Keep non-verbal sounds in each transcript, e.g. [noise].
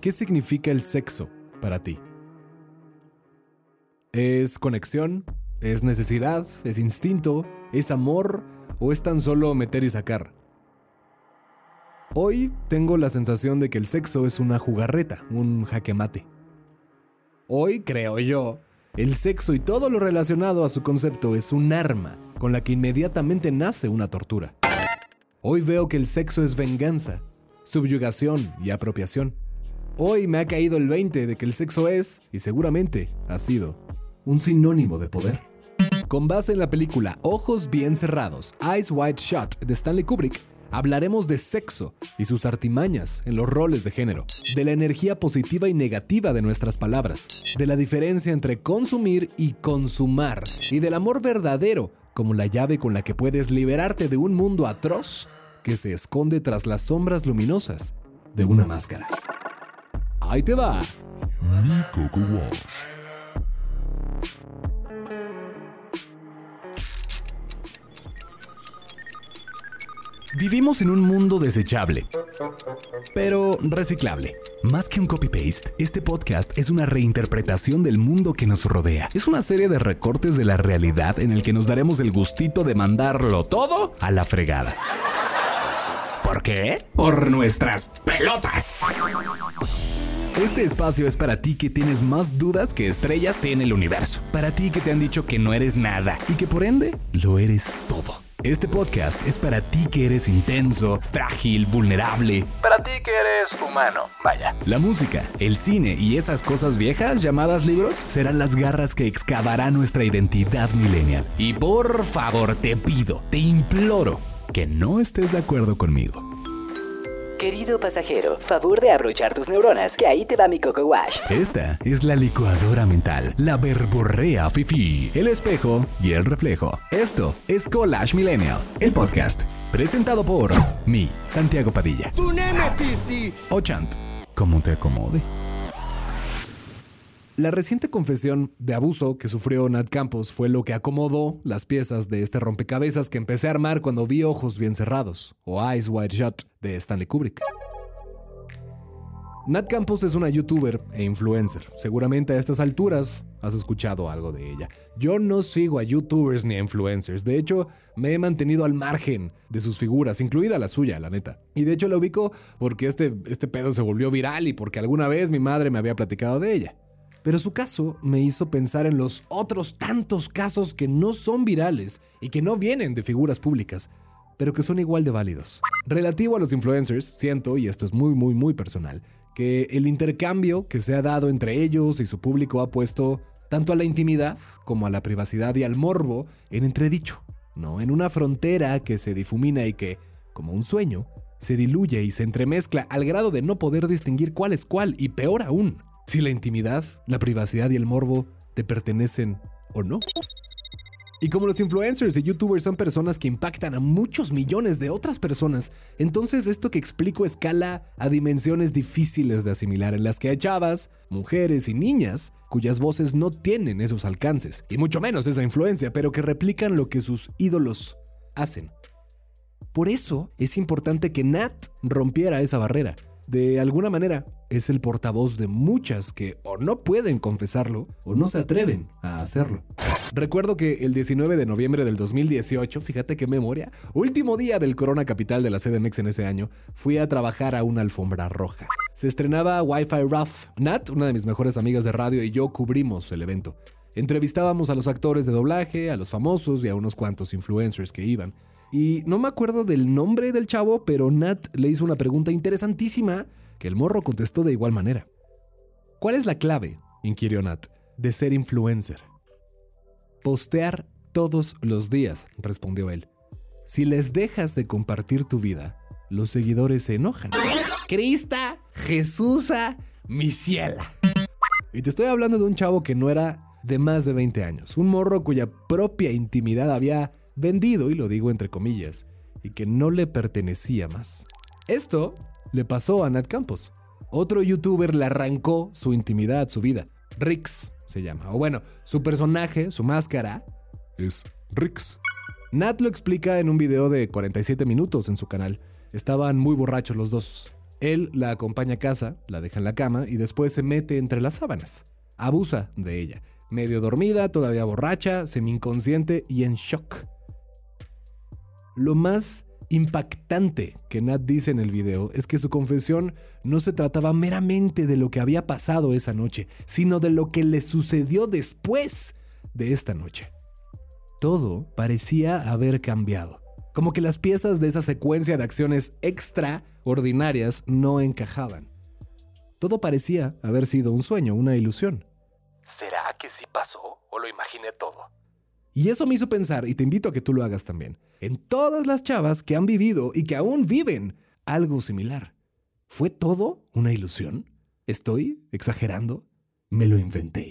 ¿Qué significa el sexo para ti? ¿Es conexión? ¿Es necesidad? ¿Es instinto? ¿Es amor? ¿O es tan solo meter y sacar? Hoy tengo la sensación de que el sexo es una jugarreta, un jaque mate. Hoy, creo yo, el sexo y todo lo relacionado a su concepto es un arma con la que inmediatamente nace una tortura. Hoy veo que el sexo es venganza, subyugación y apropiación. Hoy me ha caído el 20 de que el sexo es, y seguramente ha sido, un sinónimo de poder. Con base en la película Ojos Bien Cerrados, Eyes Wide Shut de Stanley Kubrick, hablaremos de sexo y sus artimañas en los roles de género, de la energía positiva y negativa de nuestras palabras, de la diferencia entre consumir y consumar, y del amor verdadero como la llave con la que puedes liberarte de un mundo atroz que se esconde tras las sombras luminosas de una máscara. Ahí te va. Coco Wash. Vivimos en un mundo desechable, pero reciclable. Más que un copy-paste, este podcast es una reinterpretación del mundo que nos rodea. Es una serie de recortes de la realidad en el que nos daremos el gustito de mandarlo todo a la fregada. ¿Por qué? Por nuestras pelotas. Este espacio es para ti que tienes más dudas que estrellas tiene el universo. Para ti que te han dicho que no eres nada y que por ende lo eres todo. Este podcast es para ti que eres intenso, frágil, vulnerable. Para ti que eres humano, vaya. La música, el cine y esas cosas viejas llamadas libros serán las garras que excavarán nuestra identidad millennial. Y por favor te pido, te imploro que no estés de acuerdo conmigo. Querido pasajero, favor de abrochar tus neuronas, que ahí te va mi Coco Wash. Esta es la licuadora mental, la verborrea fifi, el espejo y el reflejo. Esto es Collage Millennial, el podcast, presentado por mi Santiago Padilla. Tu némesis, O Chant, como te acomode. La reciente confesión de abuso que sufrió Nat Campos fue lo que acomodó las piezas de este rompecabezas que empecé a armar cuando vi Ojos Bien Cerrados, o Eyes Wide Shut, de Stanley Kubrick. Nat Campos es una youtuber e influencer. Seguramente a estas alturas has escuchado algo de ella. Yo no sigo a youtubers ni a influencers. De hecho, me he mantenido al margen de sus figuras, incluida la suya, la neta. Y de hecho la ubico porque este, este pedo se volvió viral y porque alguna vez mi madre me había platicado de ella. Pero su caso me hizo pensar en los otros tantos casos que no son virales y que no vienen de figuras públicas, pero que son igual de válidos. Relativo a los influencers, siento, y esto es muy, muy, muy personal, que el intercambio que se ha dado entre ellos y su público ha puesto tanto a la intimidad como a la privacidad y al morbo en entredicho, ¿no? En una frontera que se difumina y que, como un sueño, se diluye y se entremezcla al grado de no poder distinguir cuál es cuál y peor aún, si la intimidad, la privacidad y el morbo te pertenecen o no. Y como los influencers y youtubers son personas que impactan a muchos millones de otras personas, entonces esto que explico escala a dimensiones difíciles de asimilar en las que hay chavas, mujeres y niñas cuyas voces no tienen esos alcances, y mucho menos esa influencia, pero que replican lo que sus ídolos hacen. Por eso es importante que Nat rompiera esa barrera de alguna manera, es el portavoz de muchas que o no pueden confesarlo o no se atreven a hacerlo. Recuerdo que el 19 de noviembre del 2018, fíjate qué memoria, último día del Corona Capital de la CDMX en ese año, fui a trabajar a una alfombra roja. Se estrenaba Wi-Fi Rough. Nat, una de mis mejores amigas de radio, y yo cubrimos el evento. Entrevistábamos a los actores de doblaje, a los famosos y a unos cuantos influencers que iban. Y no me acuerdo del nombre del chavo, pero Nat le hizo una pregunta interesantísima que el morro contestó de igual manera. ¿Cuál es la clave, inquirió Nat, de ser influencer? Postear todos los días, respondió él. Si les dejas de compartir tu vida, los seguidores se enojan. Crista, Jesusa, mi ciela. Y te estoy hablando de un chavo que no era de más de 20 años, un morro cuya propia intimidad había vendido, y lo digo entre comillas, y que no le pertenecía más. Esto le pasó a Nat Campos. Otro youtuber le arrancó su intimidad, su vida. Rix se llama. O bueno, su personaje, su máscara, es Rix. Nat lo explica en un video de 47 minutos en su canal. Estaban muy borrachos los dos. Él la acompaña a casa, la deja en la cama y después se mete entre las sábanas. Abusa de ella, medio dormida, todavía borracha, semi-inconsciente y en shock. Lo más impactante que Nat dice en el video es que su confesión no se trataba meramente de lo que había pasado esa noche, sino de lo que le sucedió después de esta noche. Todo parecía haber cambiado, como que las piezas de esa secuencia de acciones extraordinarias no encajaban. Todo parecía haber sido un sueño, una ilusión. ¿Será que sí pasó o lo imaginé todo? Y eso me hizo pensar, y te invito a que tú lo hagas también, en todas las chavas que han vivido y que aún viven algo similar. ¿Fue todo una ilusión? ¿Estoy exagerando? Me lo inventé.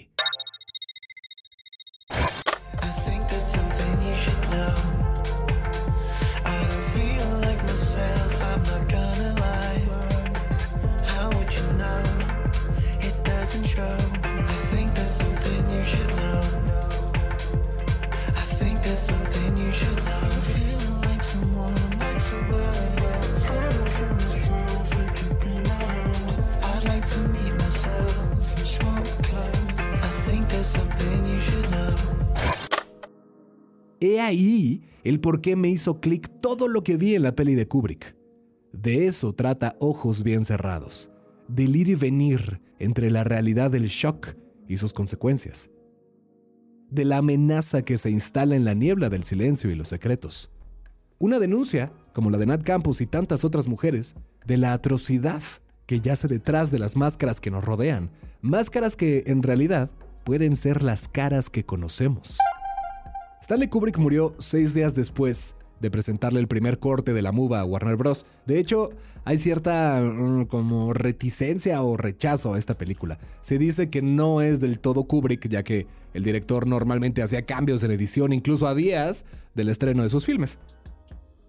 He ahí el por qué me hizo clic todo lo que vi en la peli de Kubrick. De eso trata Ojos bien cerrados, del ir y venir entre la realidad del shock y sus consecuencias, de la amenaza que se instala en la niebla del silencio y los secretos. Una denuncia, como la de Nat Campos y tantas otras mujeres, de la atrocidad que yace detrás de las máscaras que nos rodean, máscaras que en realidad pueden ser las caras que conocemos. Stanley Kubrick murió seis días después de presentarle el primer corte de la muva a Warner Bros. De hecho, hay cierta mm, como reticencia o rechazo a esta película. Se dice que no es del todo Kubrick, ya que el director normalmente hacía cambios en edición incluso a días del estreno de sus filmes.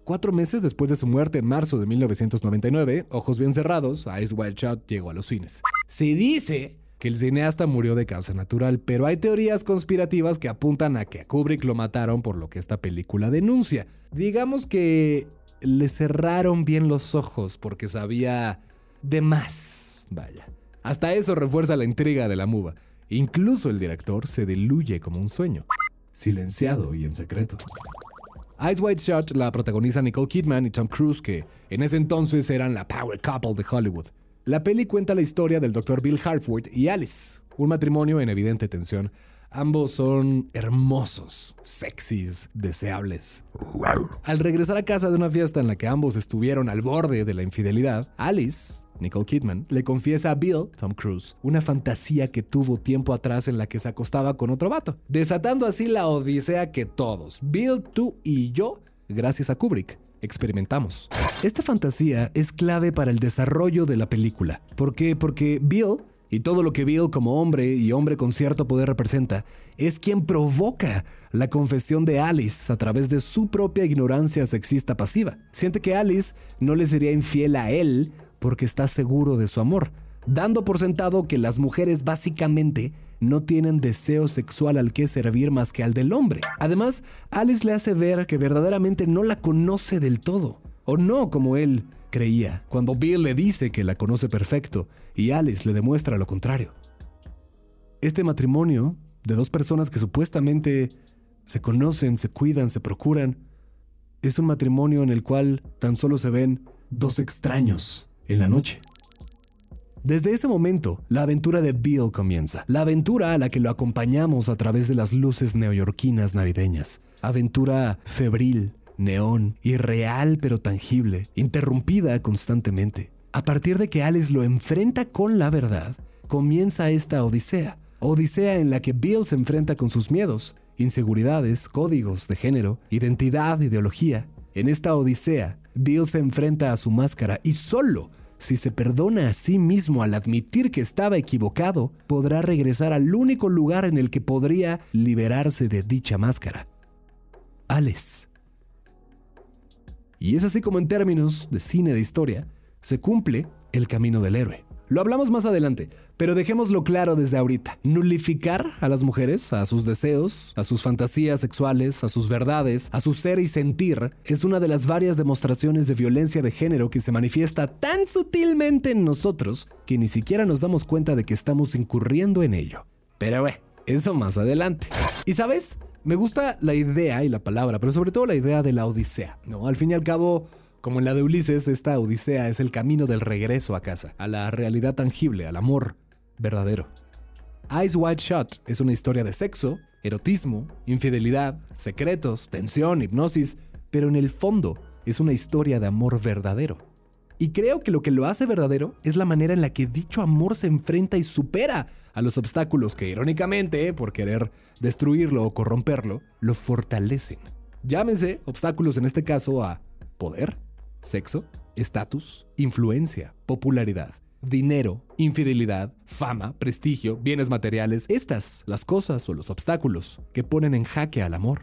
Cuatro meses después de su muerte en marzo de 1999, Ojos Bien Cerrados, Eyes Wide Shut llegó a los cines. Se dice que el cineasta murió de causa natural, pero hay teorías conspirativas que apuntan a que a Kubrick lo mataron por lo que esta película denuncia. Digamos que le cerraron bien los ojos porque sabía de más. Vaya. Hasta eso refuerza la intriga de la muva. Incluso el director se diluye como un sueño, silenciado y en secreto. Eyes Wide Shut la protagoniza Nicole Kidman y Tom Cruise, que en ese entonces eran la power couple de Hollywood. La peli cuenta la historia del Dr. Bill Hartford y Alice, un matrimonio en evidente tensión. Ambos son hermosos, sexys, deseables. Al regresar a casa de una fiesta en la que ambos estuvieron al borde de la infidelidad, Alice, Nicole Kidman, le confiesa a Bill, Tom Cruise, una fantasía que tuvo tiempo atrás en la que se acostaba con otro vato, desatando así la odisea que todos, Bill, tú y yo, gracias a Kubrick, experimentamos. Esta fantasía es clave para el desarrollo de la película. ¿Por qué? Porque Bill, y todo lo que Bill como hombre y hombre con cierto poder representa, es quien provoca la confesión de Alice a través de su propia ignorancia sexista pasiva. Siente que Alice no le sería infiel a él porque está seguro de su amor, dando por sentado que las mujeres básicamente no tienen deseo sexual al que servir más que al del hombre. Además, Alice le hace ver que verdaderamente no la conoce del todo, o no como él creía, cuando Bill le dice que la conoce perfecto y Alice le demuestra lo contrario. Este matrimonio de dos personas que supuestamente se conocen, se cuidan, se procuran, es un matrimonio en el cual tan solo se ven dos extraños en la noche. Desde ese momento, la aventura de Bill comienza. La aventura a la que lo acompañamos a través de las luces neoyorquinas navideñas. Aventura febril, neón, irreal pero tangible, interrumpida constantemente. A partir de que Alice lo enfrenta con la verdad, comienza esta odisea. Odisea en la que Bill se enfrenta con sus miedos, inseguridades, códigos de género, identidad, ideología. En esta odisea, Bill se enfrenta a su máscara y solo si se perdona a sí mismo al admitir que estaba equivocado, podrá regresar al único lugar en el que podría liberarse de dicha máscara. Alice. Y es así como en términos de cine de historia, se cumple el camino del héroe. Lo hablamos más adelante, pero dejémoslo claro desde ahorita. Nulificar a las mujeres, a sus deseos, a sus fantasías sexuales, a sus verdades, a su ser y sentir, es una de las varias demostraciones de violencia de género que se manifiesta tan sutilmente en nosotros que ni siquiera nos damos cuenta de que estamos incurriendo en ello. Pero bueno, eso más adelante. ¿Y sabes? Me gusta la idea y la palabra, pero sobre todo la idea de la odisea. ¿no? Al fin y al cabo, como en la de Ulises, esta odisea es el camino del regreso a casa, a la realidad tangible, al amor verdadero. Eyes Wide Shut es una historia de sexo, erotismo, infidelidad, secretos, tensión, hipnosis, pero en el fondo es una historia de amor verdadero. Y creo que lo que lo hace verdadero es la manera en la que dicho amor se enfrenta y supera a los obstáculos que irónicamente, por querer destruirlo o corromperlo, lo fortalecen. Llámense obstáculos en este caso a poder, sexo, estatus, influencia, popularidad, dinero, infidelidad, fama, prestigio, bienes materiales, estas, las cosas o los obstáculos que ponen en jaque al amor.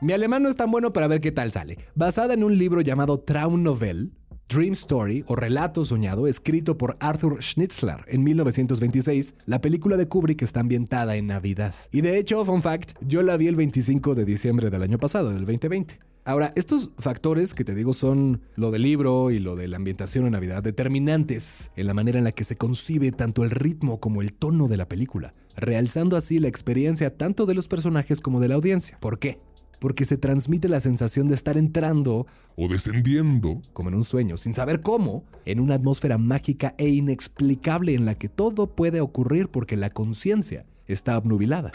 Mi alemán no es tan bueno para ver qué tal sale. Basada en un libro llamado Traum Novel, Dream Story o Relato Soñado, escrito por Arthur Schnitzler en 1926, la película de Kubrick está ambientada en Navidad. Y de hecho, fun fact, yo la vi el 25 de diciembre del año pasado, del 2020. Ahora, estos factores que te digo son lo del libro y lo de la ambientación en Navidad determinantes en la manera en la que se concibe tanto el ritmo como el tono de la película, realzando así la experiencia tanto de los personajes como de la audiencia. ¿Por qué? Porque se transmite la sensación de estar entrando o descendiendo como en un sueño, sin saber cómo, en una atmósfera mágica e inexplicable en la que todo puede ocurrir porque la conciencia está obnubilada.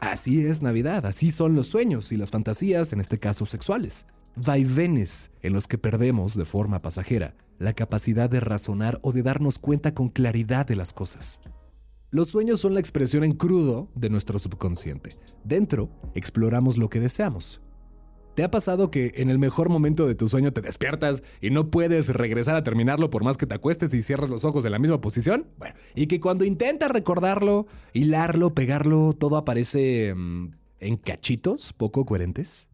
Así es Navidad, así son los sueños y las fantasías, en este caso sexuales. Vaivenes en los que perdemos de forma pasajera la capacidad de razonar o de darnos cuenta con claridad de las cosas. Los sueños son la expresión en crudo de nuestro subconsciente. Dentro, exploramos lo que deseamos. ¿Te ha pasado que en el mejor momento de tu sueño te despiertas y no puedes regresar a terminarlo por más que te acuestes y cierres los ojos en la misma posición? Bueno, y que cuando intentas recordarlo, hilarlo, pegarlo, todo aparece mm, en cachitos poco coherentes.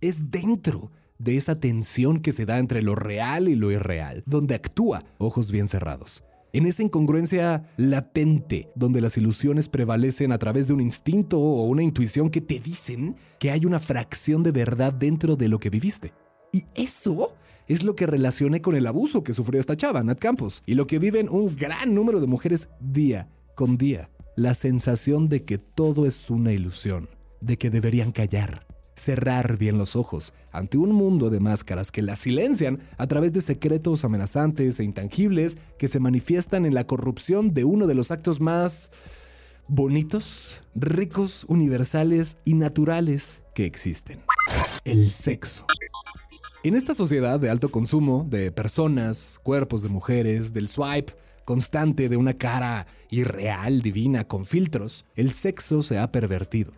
Es dentro de esa tensión que se da entre lo real y lo irreal, donde actúa ojos bien cerrados en esa incongruencia latente, donde las ilusiones prevalecen a través de un instinto o una intuición que te dicen que hay una fracción de verdad dentro de lo que viviste. Y eso es lo que relacioné con el abuso que sufrió esta chava, Nat Campos, y lo que viven un gran número de mujeres día con día. La sensación de que todo es una ilusión, de que deberían callar, cerrar bien los ojos ante un mundo de máscaras que las silencian a través de secretos amenazantes e intangibles que se manifiestan en la corrupción de uno de los actos más bonitos, ricos, universales y naturales que existen. El sexo. En esta sociedad de alto consumo de personas, cuerpos de mujeres, del swipe, constante de una cara irreal, divina, con filtros, el sexo se ha pervertido.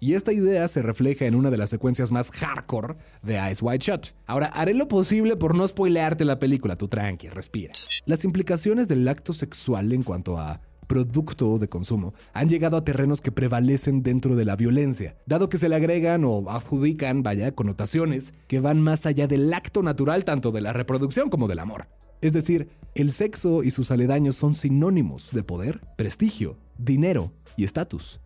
Y esta idea se refleja en una de las secuencias más hardcore de Eyes Wide Shut. Ahora, haré lo posible por no spoilearte la película, tú tranqui, respira. Las implicaciones del acto sexual en cuanto a producto de consumo han llegado a terrenos que prevalecen dentro de la violencia, dado que se le agregan o adjudican, vaya, connotaciones que van más allá del acto natural tanto de la reproducción como del amor. Es decir, el sexo y sus aledaños son sinónimos de poder, prestigio, dinero y estatus.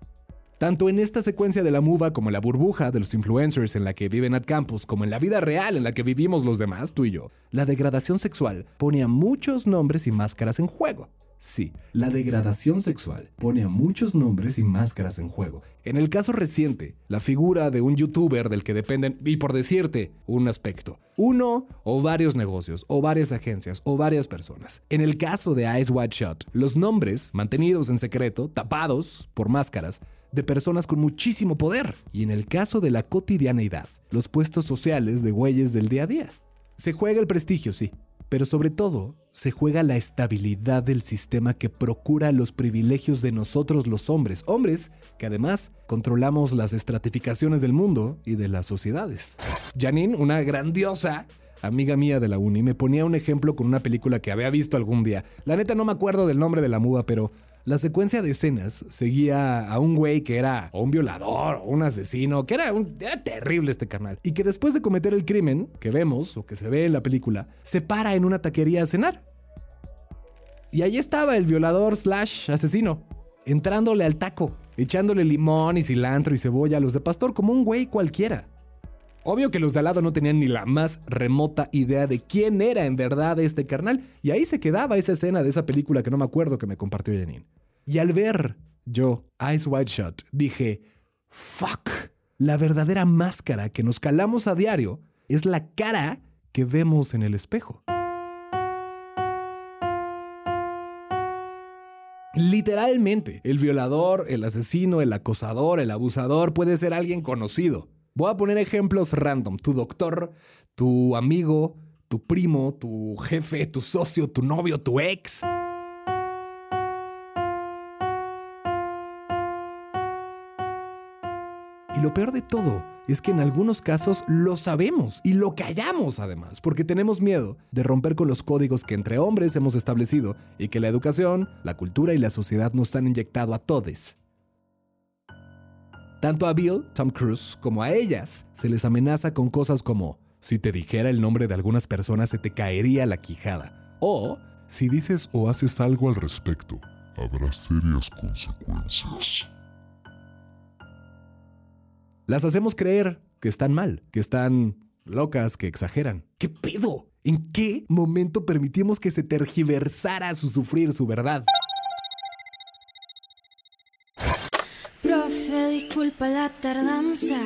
Tanto en esta secuencia de la muva como en la burbuja de los influencers en la que viven Nat Campos, como en la vida real en la que vivimos los demás, tú y yo, la degradación sexual pone a muchos nombres y máscaras en juego. Sí, la degradación sexual pone a muchos nombres y máscaras en juego. En el caso reciente, la figura de un youtuber del que dependen, y por decirte un aspecto, uno o varios negocios, o varias agencias, o varias personas. En el caso de Eyes Wide Shut, los nombres, mantenidos en secreto, tapados por máscaras, de personas con muchísimo poder. Y en el caso de la cotidianeidad, los puestos sociales de güeyes del día a día. Se juega el prestigio, sí, pero sobre todo se juega la estabilidad del sistema que procura los privilegios de nosotros los hombres, hombres que además controlamos las estratificaciones del mundo y de las sociedades. Janine, una grandiosa amiga mía de la uni, me ponía un ejemplo con una película que había visto algún día. La neta no me acuerdo del nombre de la muda, pero la secuencia de escenas seguía a un güey que era un violador o un asesino, que era, un, era terrible este canal. Y que después de cometer el crimen que vemos o que se ve en la película, se para en una taquería a cenar. Y ahí estaba el violador slash asesino, entrándole al taco, echándole limón y cilantro y cebolla a los de pastor como un güey cualquiera. Obvio que los de al lado no tenían ni la más remota idea de quién era en verdad este carnal, y ahí se quedaba esa escena de esa película que no me acuerdo que me compartió Janine. Y al ver yo Eyes Wide Shut, dije, fuck, la verdadera máscara que nos calamos a diario es la cara que vemos en el espejo. Literalmente, el violador, el asesino, el acosador, el abusador puede ser alguien conocido. Voy a poner ejemplos random. Tu doctor, tu amigo, tu primo, tu jefe, tu socio, tu novio, tu ex. Y lo peor de todo es que en algunos casos lo sabemos y lo callamos además, porque tenemos miedo de romper con los códigos que entre hombres hemos establecido y que la educación, la cultura y la sociedad nos han inyectado a todos. Tanto a Bill, Tom Cruise, como a ellas se les amenaza con cosas como si te dijera el nombre de algunas personas se te caería la quijada o Si dices o haces algo al respecto, habrá serias consecuencias. las hacemos creer que están mal, que están locas, que exageran. ¿Qué pedo? ¿En qué momento permitimos que se tergiversara su sufrir, su verdad? Disculpa la tardanza.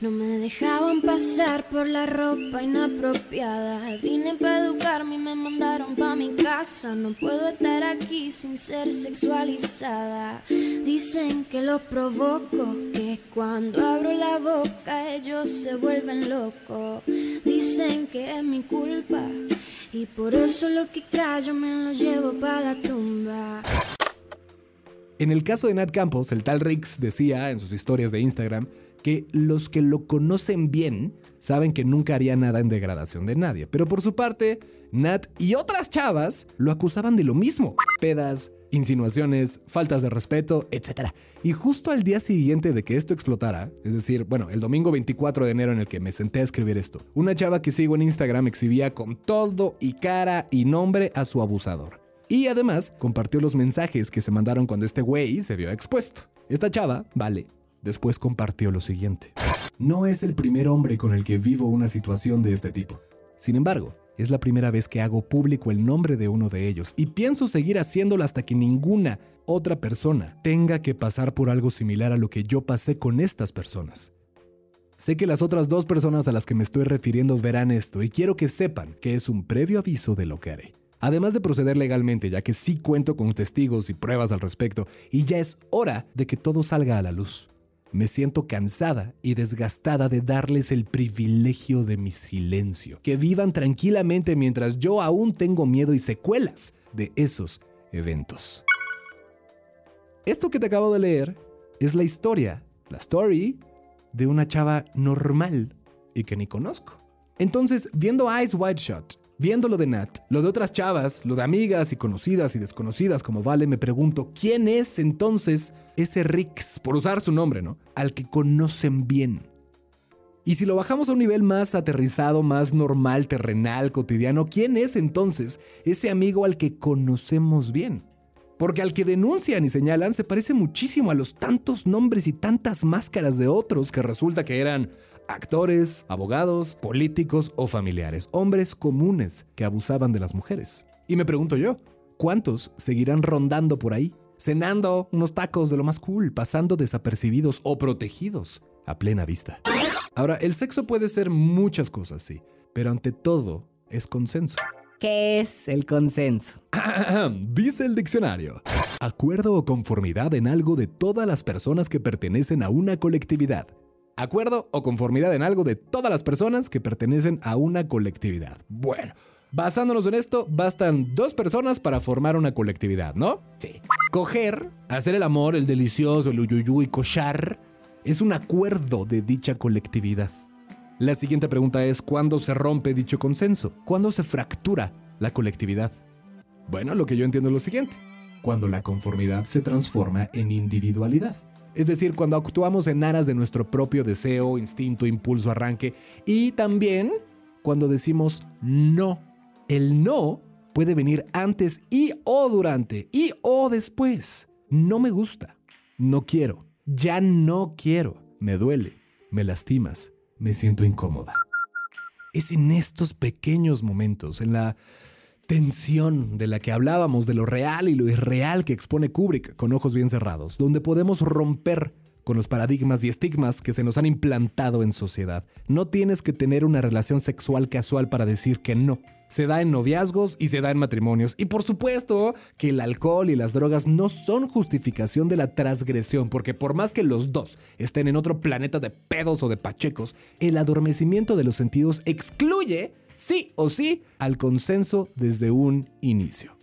No me dejaban pasar por la ropa inapropiada. Vine para educarme y me mandaron pa' mi casa. No puedo estar aquí sin ser sexualizada. Dicen que los provoco, que cuando abro la boca ellos se vuelven locos. Dicen que es mi culpa. Y por eso lo que callo me lo llevo para la tumba. En el caso de Nat Campos, el tal Rix decía en sus historias de Instagram que los que lo conocen bien saben que nunca haría nada en degradación de nadie. Pero por su parte, Nat y otras chavas lo acusaban de lo mismo. Pedas, insinuaciones, faltas de respeto, etc. Y justo al día siguiente de que esto explotara, es decir, bueno, el domingo 24 de enero en el que me senté a escribir esto, una chava que sigo en Instagram exhibía con todo y cara y nombre a su abusador. Y además compartió los mensajes que se mandaron cuando este güey se vio expuesto. Esta chava, vale, después compartió lo siguiente. No es el primer hombre con el que vivo una situación de este tipo. Sin embargo, es la primera vez que hago público el nombre de uno de ellos y pienso seguir haciéndolo hasta que ninguna otra persona tenga que pasar por algo similar a lo que yo pasé con estas personas. Sé que las otras dos personas a las que me estoy refiriendo verán esto y quiero que sepan que es un previo aviso de lo que haré. Además de proceder legalmente, ya que sí cuento con testigos y pruebas al respecto, y ya es hora de que todo salga a la luz. Me siento cansada y desgastada de darles el privilegio de mi silencio. Que vivan tranquilamente mientras yo aún tengo miedo y secuelas de esos eventos. Esto que te acabo de leer es la historia, la story de una chava normal y que ni conozco. Entonces, viendo Eyes Wide Shut, viendo lo de Nat, lo de otras chavas, lo de amigas y conocidas y desconocidas como Vale, me pregunto, ¿quién es entonces ese Rix, por usar su nombre, ¿no? Al que conocen bien. Y si lo bajamos a un nivel más aterrizado, más normal, terrenal, cotidiano, ¿quién es entonces ese amigo al que conocemos bien? Porque al que denuncian y señalan se parece muchísimo a los tantos nombres y tantas máscaras de otros que resulta que eran actores, abogados, políticos o familiares, hombres comunes que abusaban de las mujeres. Y me pregunto yo, ¿cuántos seguirán rondando por ahí, cenando unos tacos de lo más cool, pasando desapercibidos o protegidos a plena vista? Ahora, el sexo puede ser muchas cosas, sí, pero ante todo es consenso. ¿Qué es el consenso? Dice el diccionario. Acuerdo o conformidad en algo de todas las personas que pertenecen a una colectividad. Acuerdo o conformidad en algo de todas las personas que pertenecen a una colectividad. Bueno, basándonos en esto, bastan dos personas para formar una colectividad, ¿no? Sí. Coger, hacer el amor, el delicioso, el uyuyú y cochar, es un acuerdo de dicha colectividad. La siguiente pregunta es, ¿cuándo se rompe dicho consenso? ¿Cuándo se fractura la colectividad? Bueno, lo que yo entiendo es lo siguiente. Cuando la conformidad se transforma en individualidad. Es decir, cuando actuamos en aras de nuestro propio deseo, instinto, impulso, arranque. Y también cuando decimos no. El no puede venir antes y o durante y o después. No me gusta, no quiero, ya no quiero, me duele, me lastimas, me siento incómoda. Es en estos pequeños momentos, en la tensión de la que hablábamos, de lo real y lo irreal que expone Kubrick con ojos bien cerrados, donde podemos romper con los paradigmas y estigmas que se nos han implantado en sociedad. No tienes que tener una relación sexual casual para decir que no. Se da en noviazgos y se da en matrimonios. Y por supuesto que el alcohol y las drogas no son justificación de la transgresión, porque por más que los dos estén en otro planeta de pedos o de pachecos, el adormecimiento de los sentidos excluye, sí o sí, al consenso desde un inicio.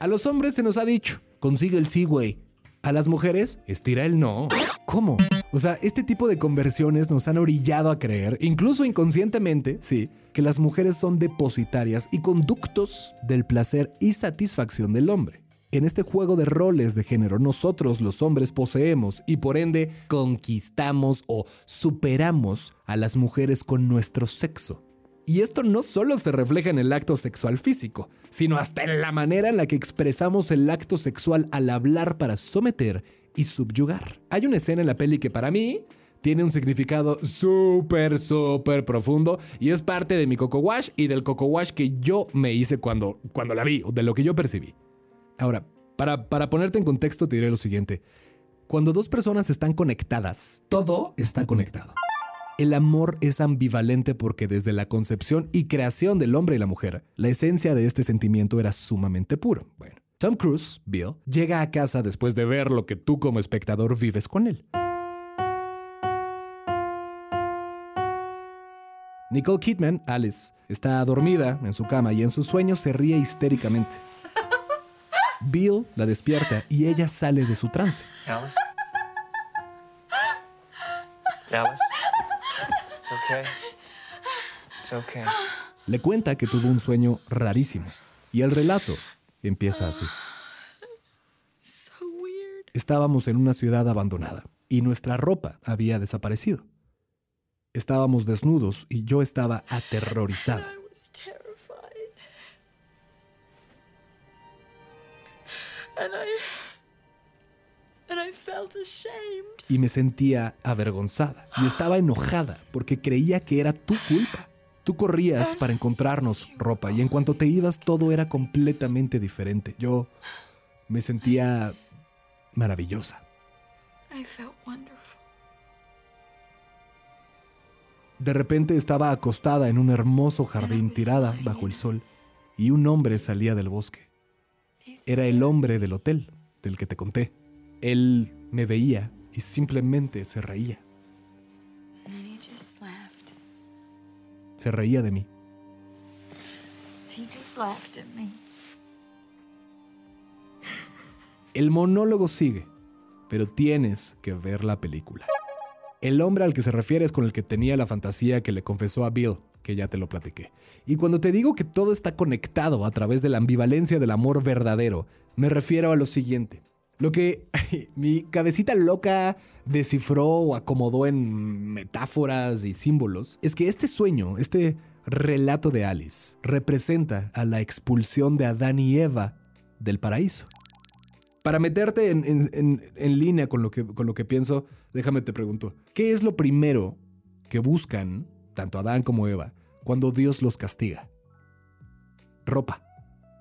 A los hombres se nos ha dicho, consigue el sí, güey. A las mujeres, estira el no. ¿Cómo? O sea, este tipo de conversiones nos han orillado a creer, incluso inconscientemente, sí, que las mujeres son depositarias y conductos del placer y satisfacción del hombre. En este juego de roles de género, nosotros los hombres poseemos y por ende conquistamos o superamos a las mujeres con nuestro sexo. Y esto no solo se refleja en el acto sexual físico, sino hasta en la manera en la que expresamos el acto sexual al hablar para someter y subyugar. Hay una escena en la peli que para mí tiene un significado súper, súper profundo y es parte de mi coco wash y del coco wash que yo me hice cuando, cuando la vi, o de lo que yo percibí. Ahora, para, para ponerte en contexto te diré lo siguiente. Cuando dos personas están conectadas, todo está conectado. El amor es ambivalente porque desde la concepción y creación del hombre y la mujer, la esencia de este sentimiento era sumamente puro. Bueno, Tom Cruise, Bill, llega a casa después de ver lo que tú como espectador vives con él. Nicole Kidman, Alice, está dormida en su cama y en sus sueños se ríe histéricamente. Bill la despierta y ella sale de su trance. Alice? Alice? It's okay. It's okay. Le cuenta que tuvo un sueño rarísimo y el relato empieza así. Estábamos en una ciudad abandonada y nuestra ropa había desaparecido. Estábamos desnudos y yo estaba aterrorizada. And I. y me sentía avergonzada y estaba enojada porque creía que era tu culpa. Tú corrías para encontrarnos ropa y en cuanto te ibas todo era completamente diferente. Yo me sentía maravillosa. I felt wonderful. De repente estaba acostada en un hermoso jardín tirada bajo el sol y un hombre salía del bosque. Era el hombre del hotel, del que te conté. Él me veía y simplemente se reía. Se reía de mí. El monólogo sigue, pero tienes que ver la película. El hombre al que se refiere es con el que tenía la fantasía que le confesó a Bill, que ya te lo platiqué. Y cuando te digo que todo está conectado a través de la ambivalencia del amor verdadero, me refiero a lo siguiente. Lo que [laughs] mi cabecita loca descifró o acomodó en metáforas y símbolos es que este sueño, este relato de Alice, representa a la expulsión de Adán y Eva del paraíso. Para meterte en, línea con lo, que, con lo que pienso, déjame te pregunto, ¿qué es lo primero que buscan, tanto Adán como Eva, cuando Dios los castiga? Ropa.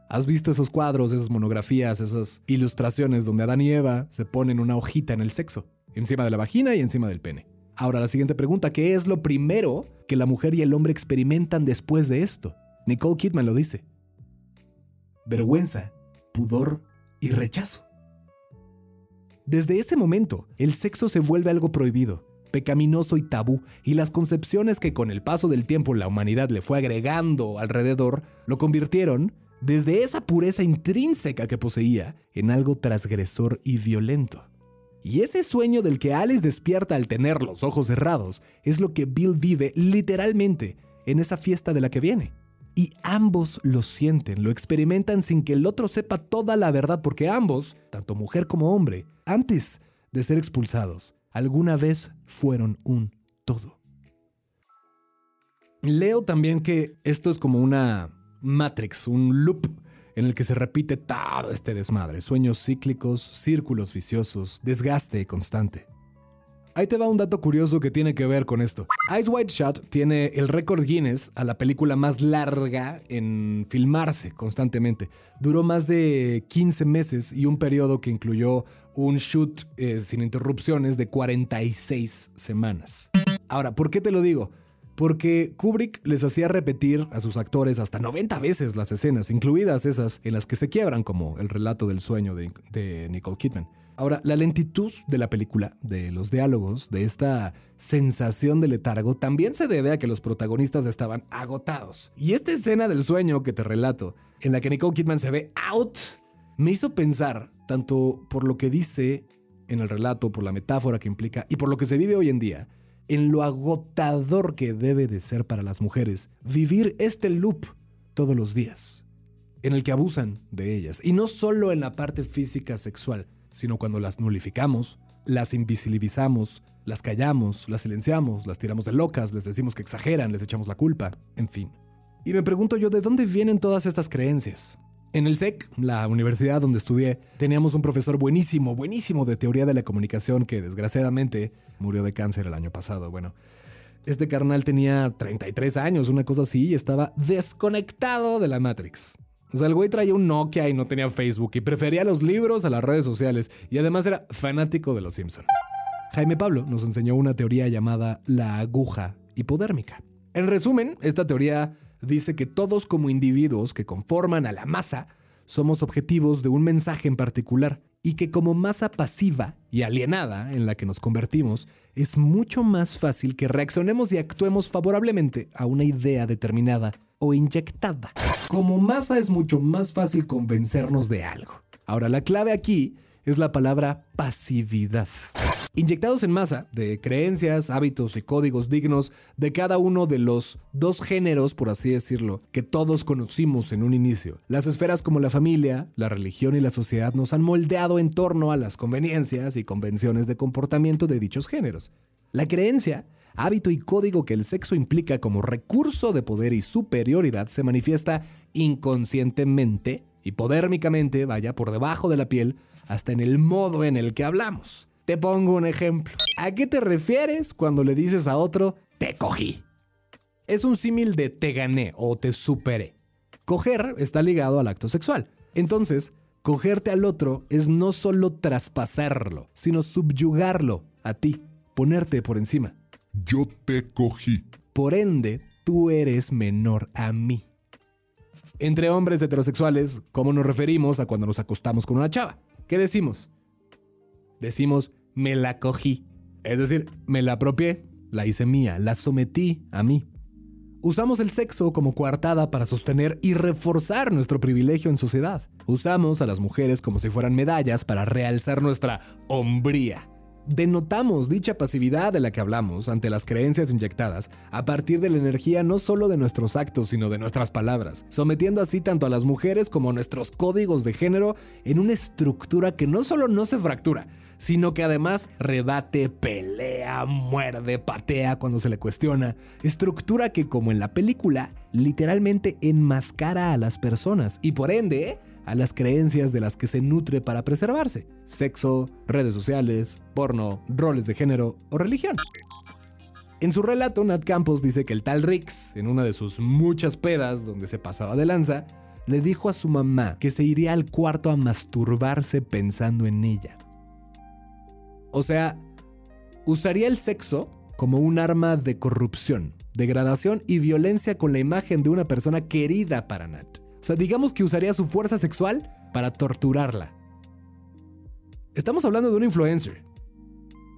¿Has visto esos cuadros, esas monografías, esas ilustraciones donde Adán y Eva se ponen una hojita en el sexo, encima de la vagina y encima del pene? Ahora la siguiente pregunta, ¿qué es lo primero que la mujer y el hombre experimentan después de esto? Nicole Kidman lo dice. Vergüenza, pudor y rechazo. Desde ese momento, el sexo se vuelve algo prohibido, pecaminoso y tabú, y las concepciones que con el paso del tiempo la humanidad le fue agregando alrededor lo convirtieron, desde esa pureza intrínseca que poseía, en algo transgresor y violento. Y ese sueño del que Alice despierta al tener los ojos cerrados es lo que Bill vive literalmente en esa fiesta de la que viene. Y ambos lo sienten, lo experimentan sin que el otro sepa toda la verdad, porque ambos, tanto mujer como hombre, antes de ser expulsados, alguna vez fueron un todo. Leo también que esto es como una, Matrix, un loop en el que se repite todo este desmadre, sueños cíclicos, círculos viciosos, desgaste constante. Ahí te va un dato curioso que tiene que ver con esto. Ice White Shot tiene el récord Guinness a la película más larga en filmarse constantemente. Duró más de 15 meses y un periodo que incluyó un shoot eh, sin interrupciones de 46 semanas. Ahora, ¿por qué te lo digo? Porque Kubrick les hacía repetir a sus actores hasta 90 veces las escenas, incluidas esas en las que se quiebran, como el relato del sueño de, de Nicole Kidman. Ahora, la lentitud de la película, de los diálogos, de esta sensación de letargo, también se debe a que los protagonistas estaban agotados. Y esta escena del sueño que te relato, en la que Nicole Kidman se ve out, me hizo pensar, tanto por lo que dice en el relato, por la metáfora que implica y por lo que se vive hoy en día, en lo agotador que debe de ser para las mujeres vivir este loop todos los días, en el que abusan de ellas, y no solo en la parte física sexual, sino cuando las nulificamos, las invisibilizamos, las callamos, las silenciamos, las tiramos de locas, les decimos que exageran, les echamos la culpa, en fin. Y me pregunto yo, ¿de dónde vienen todas estas creencias? En el SEC, la universidad donde estudié, teníamos un profesor buenísimo, buenísimo de teoría de la comunicación que desgraciadamente murió de cáncer el año pasado. Bueno, este carnal tenía 33 años, una cosa así, y estaba desconectado de la Matrix. O sea, el güey traía un Nokia y no tenía Facebook y prefería los libros a las redes sociales y además era fanático de los Simpson. Jaime Pablo nos enseñó una teoría llamada la aguja hipodérmica. En resumen, esta teoría dice que todos como individuos que conforman a la masa somos objetivos de un mensaje en particular y que como masa pasiva y alienada en la que nos convertimos, es mucho más fácil que reaccionemos y actuemos favorablemente a una idea determinada o inyectada. Como masa es mucho más fácil convencernos de algo. Ahora, la clave aquí es la palabra pasividad. Inyectados en masa de creencias, hábitos y códigos dignos de cada uno de los dos géneros, por así decirlo, que todos conocimos en un inicio. Las esferas como la familia, la religión y la sociedad nos han moldeado en torno a las conveniencias y convenciones de comportamiento de dichos géneros. La creencia hábito y código que el sexo implica como recurso de poder y superioridad se manifiesta inconscientemente, hipodérmicamente, vaya, por debajo de la piel, hasta en el modo en el que hablamos. Te pongo un ejemplo. ¿A qué te refieres cuando le dices a otro, te cogí? Es un símil de te gané o te superé. Coger está ligado al acto sexual. Entonces, cogerte al otro es no solo traspasarlo, sino subyugarlo a ti, ponerte por encima. Yo te cogí. Por ende, tú eres menor a mí. Entre hombres heterosexuales, ¿cómo nos referimos a cuando nos acostamos con una chava? ¿Qué decimos? Decimos, me la cogí. Es decir, me la apropié, la hice mía, la sometí a mí. Usamos el sexo como coartada para sostener y reforzar nuestro privilegio en sociedad. Usamos a las mujeres como si fueran medallas para realzar nuestra hombría. Denotamos dicha pasividad de la que hablamos ante las creencias inyectadas a partir de la energía no solo de nuestros actos, sino de nuestras palabras, sometiendo así tanto a las mujeres como a nuestros códigos de género en una estructura que no solo no se fractura, sino que además rebate, pelea, muerde, patea cuando se le cuestiona. Estructura que, como en la película, literalmente enmascara a las personas y por ende a las creencias de las que se nutre para preservarse. Sexo, redes sociales, porno, roles de género o religión. En su relato, Nat Campos dice que el tal Rix, en una de sus muchas pedas donde se pasaba de lanza, le dijo a su mamá que se iría al cuarto a masturbarse pensando en ella. O sea, usaría el sexo como un arma de corrupción, degradación y violencia con la imagen de una persona querida para Nat. O sea, digamos que usaría su fuerza sexual para torturarla. Estamos hablando de un influencer.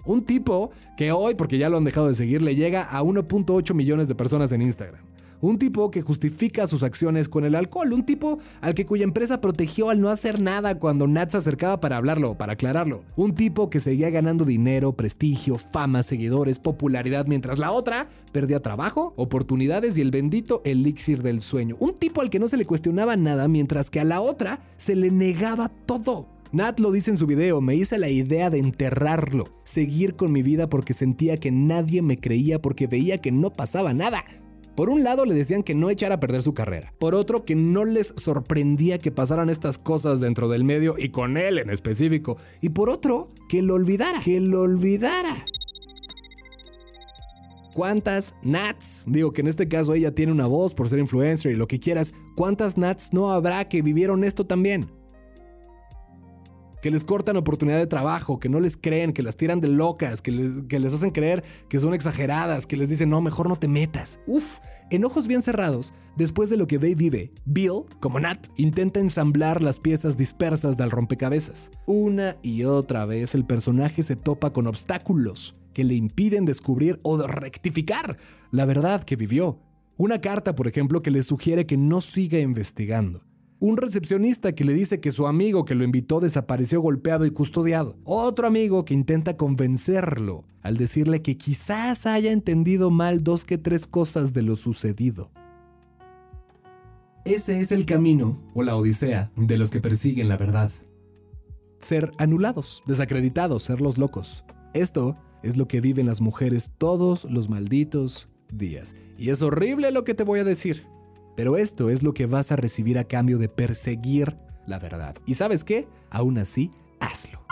Un tipo que hoy, porque ya lo han dejado de seguir, le llega a 1.8 millones de personas en Instagram. Un tipo que justifica sus acciones con el alcohol. Un tipo al que cuya empresa protegió al no hacer nada cuando Nat se acercaba para hablarlo, para aclararlo. Un tipo que seguía ganando dinero, prestigio, fama, seguidores, popularidad, mientras la otra perdía trabajo, oportunidades y el bendito elixir del sueño. Un tipo al que no se le cuestionaba nada, mientras que a la otra se le negaba todo. Nat lo dice en su video, me hice la idea de enterrarlo, seguir con mi vida porque sentía que nadie me creía porque veía que no pasaba nada. Por un lado le decían que no echara a perder su carrera, por otro que no les sorprendía que pasaran estas cosas dentro del medio y con él en específico, y por otro que lo olvidara, que lo olvidara. ¿Cuántas Nats? Digo que en este caso ella tiene una voz por ser influencer y lo que quieras. ¿Cuántas Nats no habrá que vivieron esto también? Que les cortan oportunidad de trabajo, que no les creen, que las tiran de locas, que les, hacen creer que son exageradas, que les dicen no, mejor no te metas. Uf, en ojos bien cerrados, después de lo que ve y vive, Bill, como Nat, intenta ensamblar las piezas dispersas del rompecabezas. Una y otra vez el personaje se topa con obstáculos que le impiden descubrir o rectificar la verdad que vivió. Una carta, por ejemplo, que le sugiere que no siga investigando. Un recepcionista que le dice que su amigo que lo invitó desapareció golpeado y custodiado. Otro amigo que intenta convencerlo al decirle que quizás haya entendido mal dos que tres cosas de lo sucedido. Ese es el camino, o la odisea, de los que persiguen la verdad. Ser anulados, desacreditados, ser los locos. Esto es lo que viven las mujeres todos los malditos días. Y es horrible lo que te voy a decir. Pero esto es lo que vas a recibir a cambio de perseguir la verdad. ¿Y sabes qué? Aún así, hazlo.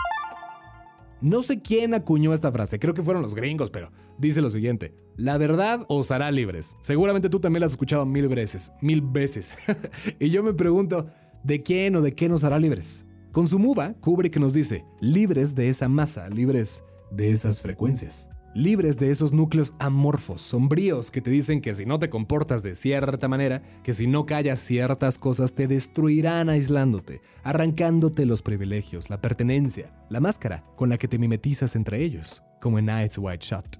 No sé quién acuñó esta frase, creo que fueron los gringos, pero dice lo siguiente. La verdad os hará libres. Seguramente tú también la has escuchado mil veces, mil veces. [laughs] y yo me pregunto, ¿de quién o de qué nos hará libres? Con su muva, Kubrick nos dice, libres de esa masa, libres de esas frecuencias. Libres de esos núcleos amorfos, sombríos, que te dicen que si no te comportas de cierta manera, que si no callas ciertas cosas te destruirán aislándote, arrancándote los privilegios, la pertenencia, la máscara con la que te mimetizas entre ellos, como en Eyes Wide Shut.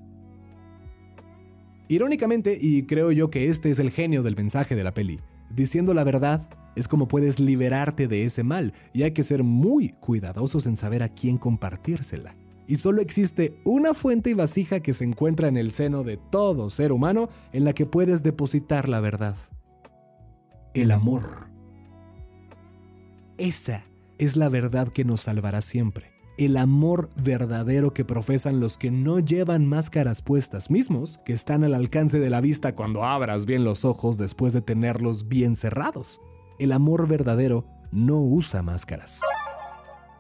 Irónicamente, y creo yo que este es el genio del mensaje de la peli, diciendo la verdad es como puedes liberarte de ese mal, y hay que ser muy cuidadosos en saber a quién compartírsela y solo existe una fuente y vasija que se encuentra en el seno de todo ser humano en la que puedes depositar la verdad. El amor. Esa es la verdad que nos salvará siempre. El amor verdadero que profesan los que no llevan máscaras puestas mismos, que están al alcance de la vista cuando abras bien los ojos después de tenerlos bien cerrados. El amor verdadero no usa máscaras.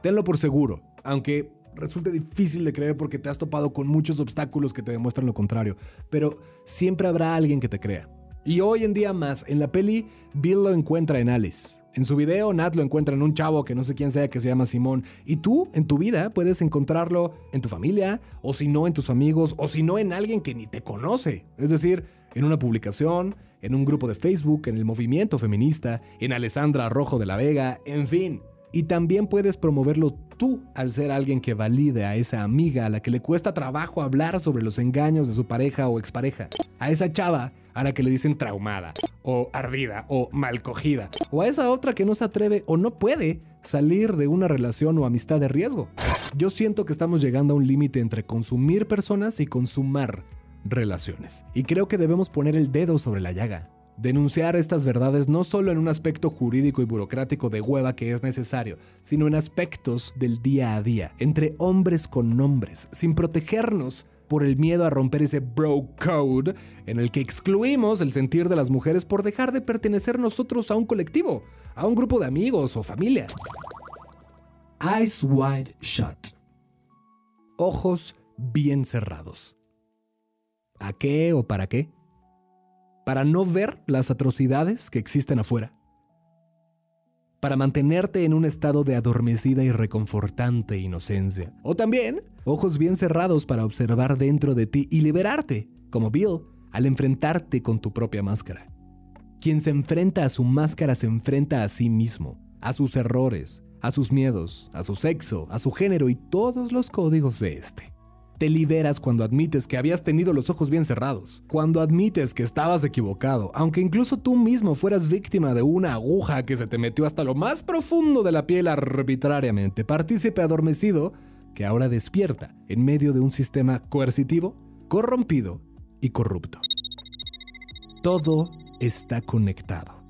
Tenlo por seguro, aunque resulta difícil de creer porque te has topado con muchos obstáculos que te demuestran lo contrario, pero siempre habrá alguien que te crea. Y hoy en día más, en la peli, Bill lo encuentra en Alice. En su video, Nat lo encuentra en un chavo que no sé quién sea que se llama Simón. Y tú, en tu vida, puedes encontrarlo en tu familia, o si no, en tus amigos, o si no, en alguien que ni te conoce. Es decir, en una publicación, en un grupo de Facebook, en el movimiento feminista, en Alessandra Rojo de la Vega, en fin. Y también puedes promoverlo tú al ser alguien que valide a esa amiga a la que le cuesta trabajo hablar sobre los engaños de su pareja o expareja. A esa chava a la que le dicen traumada, o ardida, o mal cogida. O a esa otra que no se atreve o no puede salir de una relación o amistad de riesgo. Yo siento que estamos llegando a un límite entre consumir personas y consumar relaciones. Y creo que debemos poner el dedo sobre la llaga. Denunciar estas verdades no solo en un aspecto jurídico y burocrático de hueva que es necesario, sino en aspectos del día a día, entre hombres con nombres, sin protegernos por el miedo a romper ese bro code en el que excluimos el sentir de las mujeres por dejar de pertenecer nosotros a un colectivo, a un grupo de amigos o familia. Eyes wide shut. Ojos bien cerrados. ¿A qué o para qué? Para no ver las atrocidades que existen afuera, para mantenerte en un estado de adormecida y reconfortante inocencia, o también ojos bien cerrados para observar dentro de ti y liberarte, como Bill, al enfrentarte con tu propia máscara. Quien se enfrenta a su máscara se enfrenta a sí mismo, a sus errores, a sus miedos, a su sexo, a su género y todos los códigos de este. Te liberas cuando admites que habías tenido los ojos bien cerrados, cuando admites que estabas equivocado, aunque incluso tú mismo fueras víctima de una aguja que se te metió hasta lo más profundo de la piel arbitrariamente, partícipe adormecido que ahora despierta en medio de un sistema coercitivo, corrompido y corrupto. Todo está conectado.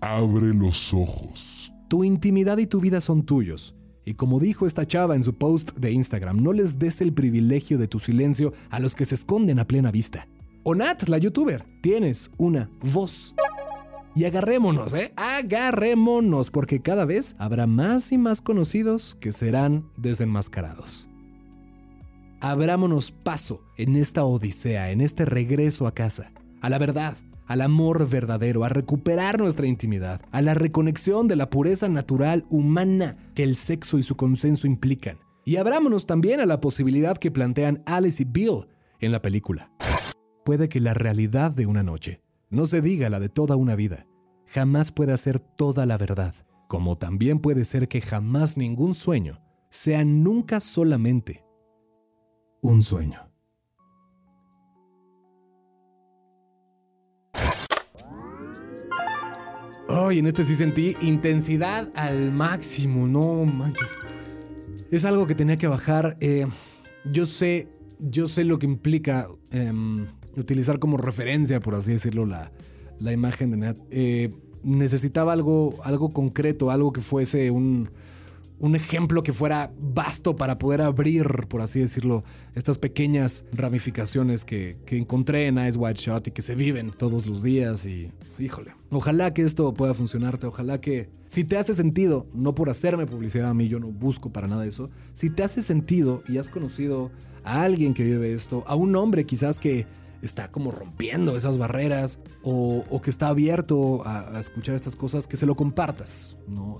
Abre los ojos. Tu intimidad y tu vida son tuyos. Y como dijo esta chava en su post de Instagram, no les des el privilegio de tu silencio a los que se esconden a plena vista. O Nat, la youtuber, tienes una voz. Y agarrémonos, ¿eh? Agarrémonos, porque cada vez habrá más y más conocidos que serán desenmascarados. Abrámonos paso en esta odisea, en este regreso a casa, a la verdad, al amor verdadero, a recuperar nuestra intimidad, a la reconexión de la pureza natural humana que el sexo y su consenso implican. Y abrámonos también a la posibilidad que plantean Alice y Bill en la película. Puede que la realidad de una noche, no se diga la de toda una vida, jamás pueda ser toda la verdad, como también puede ser que jamás ningún sueño sea nunca solamente un sueño. Ay, en este sí sentí intensidad al máximo, no manches. Es algo que tenía que bajar. eh, yo sé, yo sé lo que implica em, utilizar como referencia, por así decirlo, la, la imagen de Nat. Eh, necesitaba algo, algo concreto, algo que fuese un, un ejemplo que fuera vasto para poder abrir, por así decirlo, estas pequeñas ramificaciones que, que encontré en Ice White Shot y que se viven todos los días y híjole. Ojalá que esto pueda funcionarte, ojalá que si te hace sentido, no por hacerme publicidad a mí, yo no busco para nada eso, si te hace sentido y has conocido a alguien que vive esto, a un hombre quizás que está como rompiendo esas barreras o, que está abierto a, escuchar estas cosas, que se lo compartas, ¿no?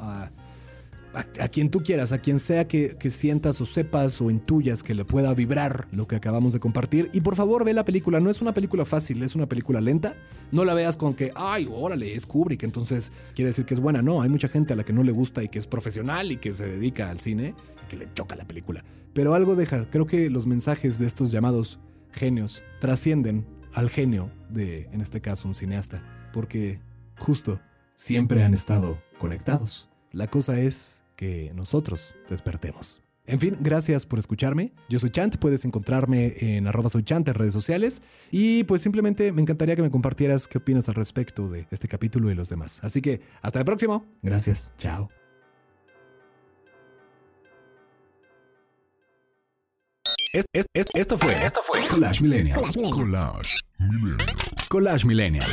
A, quien tú quieras, a quien sea que, que sientas o sepas o intuyas que le pueda vibrar lo que acabamos de compartir. Y por favor, ve la película. No es una película fácil, es una película lenta. No la veas con que, ay, órale, es Kubrick, entonces quiere decir que es buena. No, hay mucha gente a la que no le gusta y que es profesional y que se dedica al cine y que le choca la película. Pero algo deja. Creo que los mensajes de estos llamados genios trascienden al genio de, en este caso, un cineasta. Porque justo siempre han estado conectados. La cosa es que nosotros despertemos. En fin, gracias por escucharme. Yo soy Chant, puedes encontrarme en arroba soy Chant en redes sociales. Y pues simplemente me encantaría que me compartieras qué opinas al respecto de este capítulo y los demás. Así que hasta el próximo. Gracias. Chao. Es- es- es- esto fue. Esto fue. Collage Millennial. Collage Millennial. Collage Millennial.